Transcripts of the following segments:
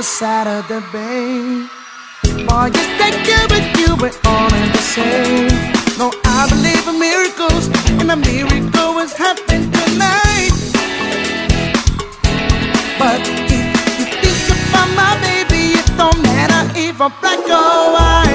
the side of the bay. Boy, you think you but you were all in the same. No, I believe in miracles, and a miracle has happened tonight. But if you think about my baby, it don't matter if I'm black or white.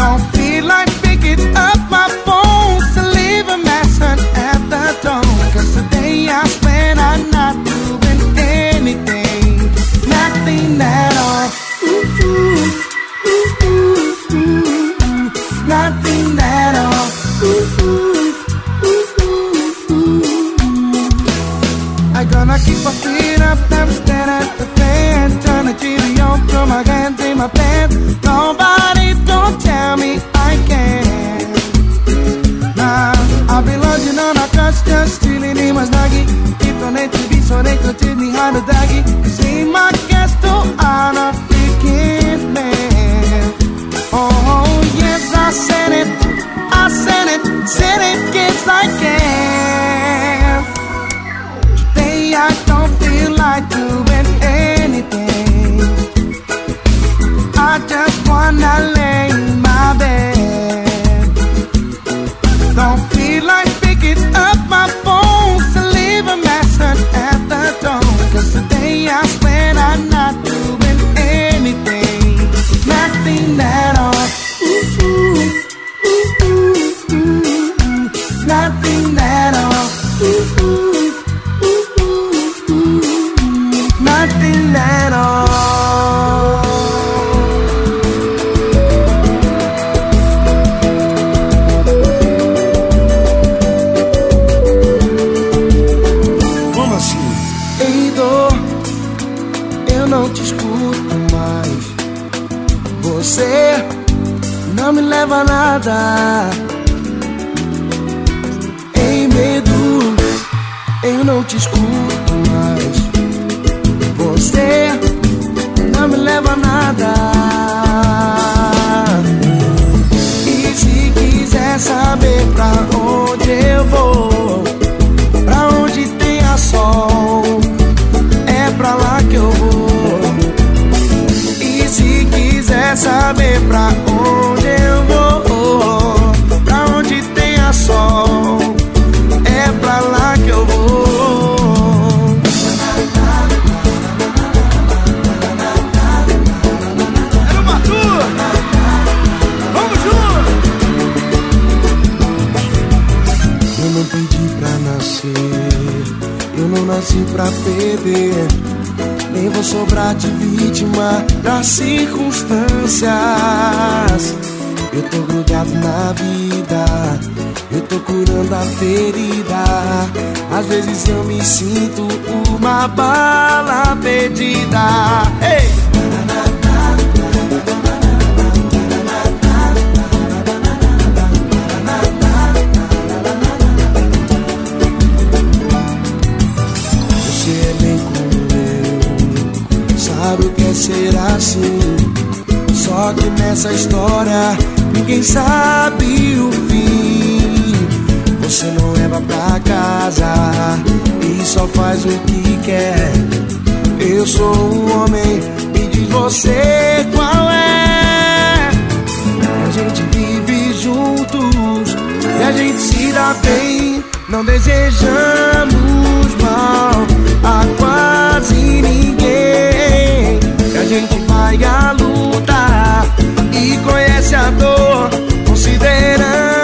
Don't feel like picking up my phone leave a message at the today I spent I'm not doing anything, nothing at all. Ooh, ooh, ooh, ooh, ooh, nothing at all. Ooh, ooh, ooh, ooh, ooh. I'm gonna keep my feet up, stand at the fan. Turn the TV on, throw my hands in my pants. behind a daggy, cause ain't my te escuto mais. Você não me leva a nada. E se quiser saber pra onde eu vou, pra onde tem a sol, é pra lá que eu vou. E se quiser saber pra onde circunstâncias. Eu tô grudado na vida, eu tô curando a ferida. Às vezes eu me sinto uma bala perdida. Ei! Ser assim. Só que nessa história ninguém sabe o fim. Você não leva pra casa e só faz o que quer. Eu sou um homem, me diz você qual é. A gente vive juntos e a gente se dá bem. Não desejamos mal a quase ninguém. A gente vai à luta e conhece a dor. Consideramos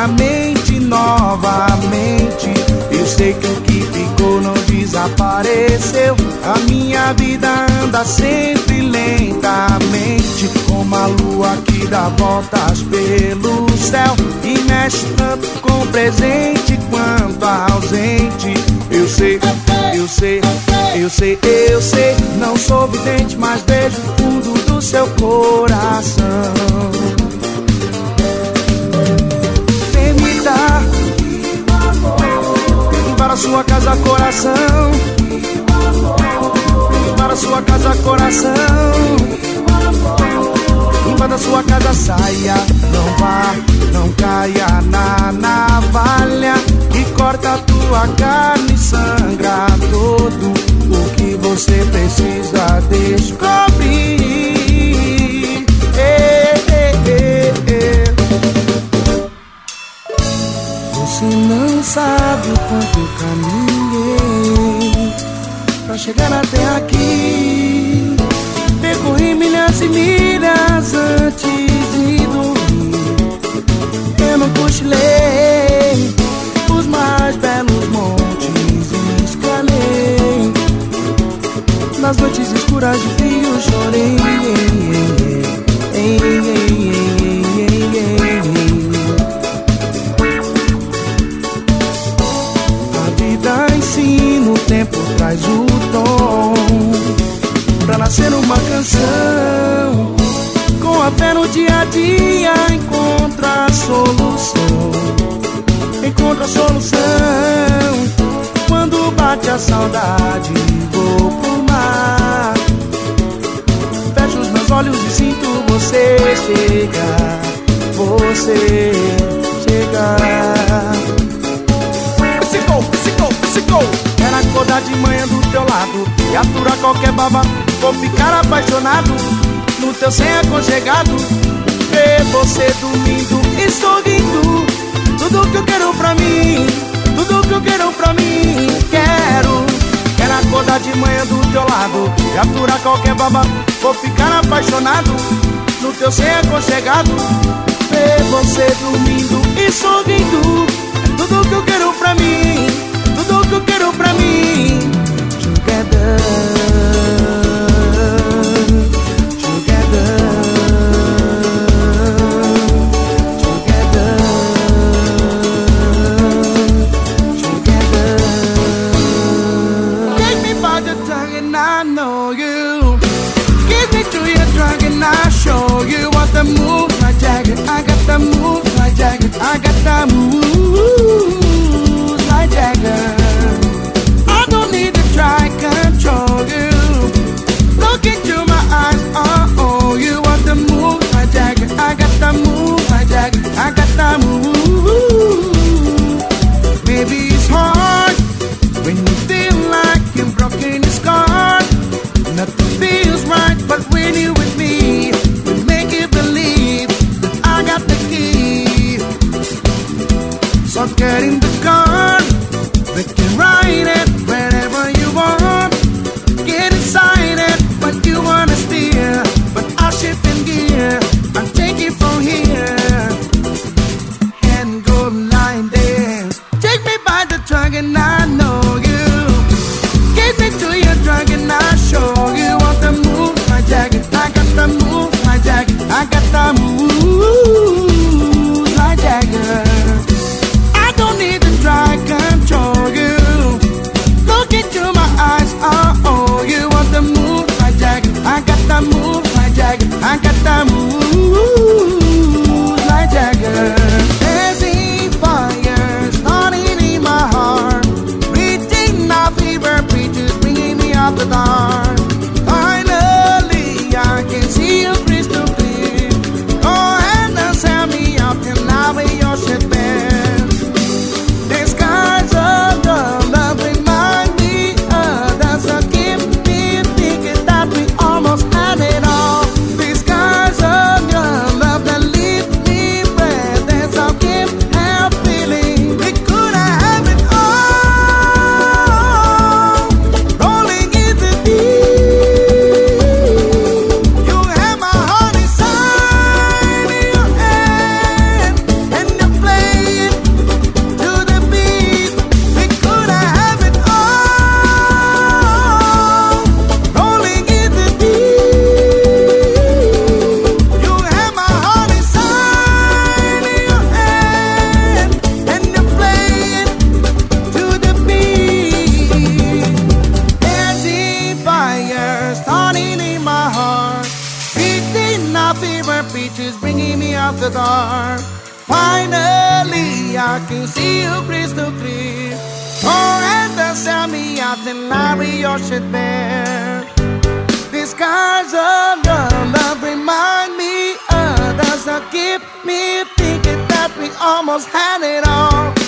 minha mente novamente. Eu sei que o que ficou não desapareceu. A minha vida anda sempre lentamente, como a lua que dá voltas pelo céu e mexe tanto com o presente quanto ausente. Eu sei, eu sei, eu sei, eu sei. Não sou vidente, mas vejo o fundo do seu coração. Para sua casa, coração. Para sua casa, coração. Invada sua casa, saia. Não vá, não caia na navalha que corta tua carne vida ensina, o tempo traz o tom Pra nascer uma canção Com a fé no dia a dia encontra a solução. Encontra a solução Quando bate a saudade vou pro mar. Fecho os meus olhos e sinto você chegar Você chegar psicou. Quero acordar de manhã do teu lado E aturar qualquer baba. Vou ficar apaixonado No teu sem aconchegado. Ver você dormindo e sorrindo Tudo que eu quero pra mim Tudo que eu quero pra mim Quero. Quero acordar de manhã do teu lado E aturar qualquer baba. Vou ficar apaixonado No teu sem aconchegado. Ver você dormindo e sorrindo tudo que eu quero pra mim, tudo que eu quero pra mim. Take me by the tongue and I know you. Kiss me your and I show you the move Jagger. I got the move like Jagger. I got the moves weather. Finally, I can see you crystal clear. Oh, and the sunny out in your shit there. These scars of love remind me others that keep me thinking that we almost had it all.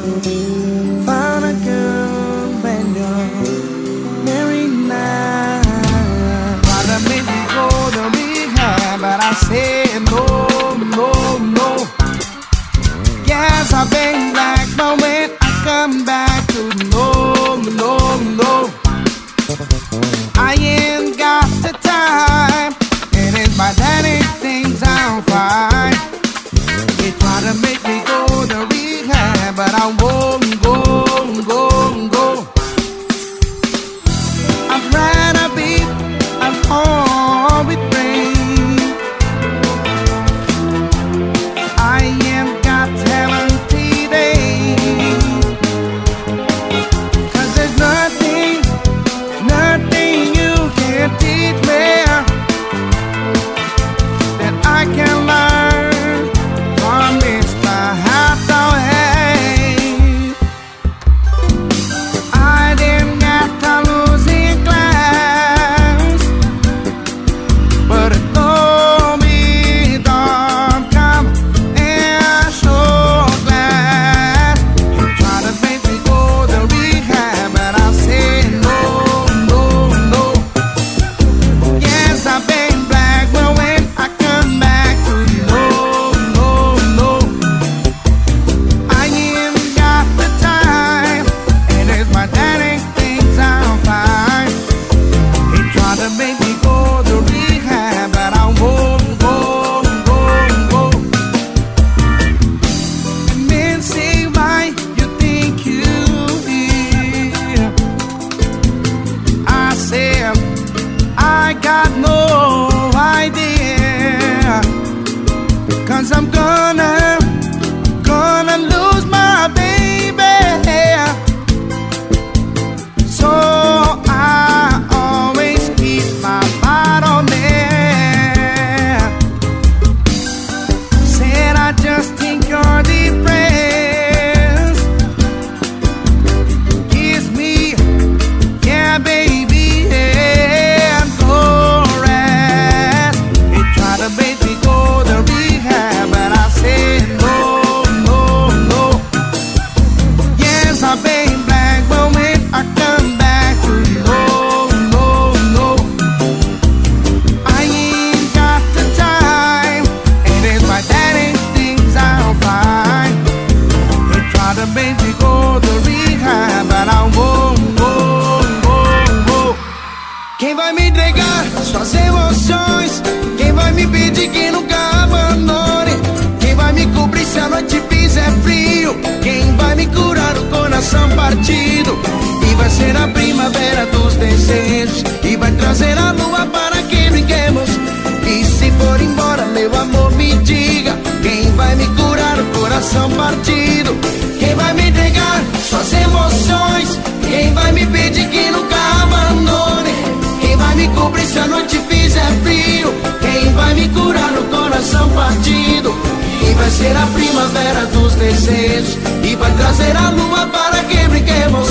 Thank you. Frio? Quem vai me curar o coração partido? E vai ser a primavera dos desejos E vai trazer a lua para que brinquemos E se for embora, meu amor, me diga Quem vai me curar o coração partido? Quem vai me entregar suas vai ser a primavera dos desejos E vai trazer a lua para que brinquemos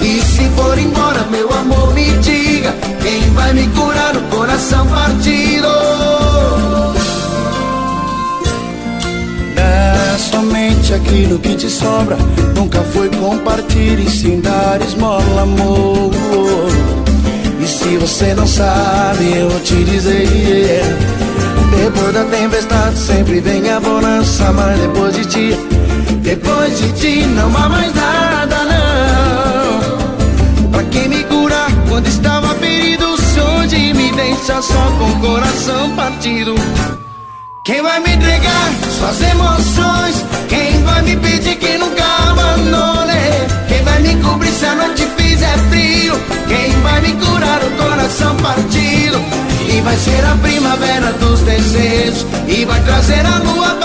E se for embora, meu amor, me diga Quem vai me curar o coração partido? Dá somente aquilo que te sobra Nunca foi compartilhar e sim dar esmola, amor E se você não sabe, eu vou te dizer depois da tempestade sempre vem a bonança Mas depois de ti, depois de ti não há mais nada não. Pra quem me curar quando estava ferido Sonde me deixa só com o coração partido. Quem vai me entregar suas emoções? Quem vai me pedir que nunca abandone? Quem vai me cobrir se a noite fizer frio? Quem vai me curar o coração partido e vai ser a primavera dos desejos E vai trazer a lua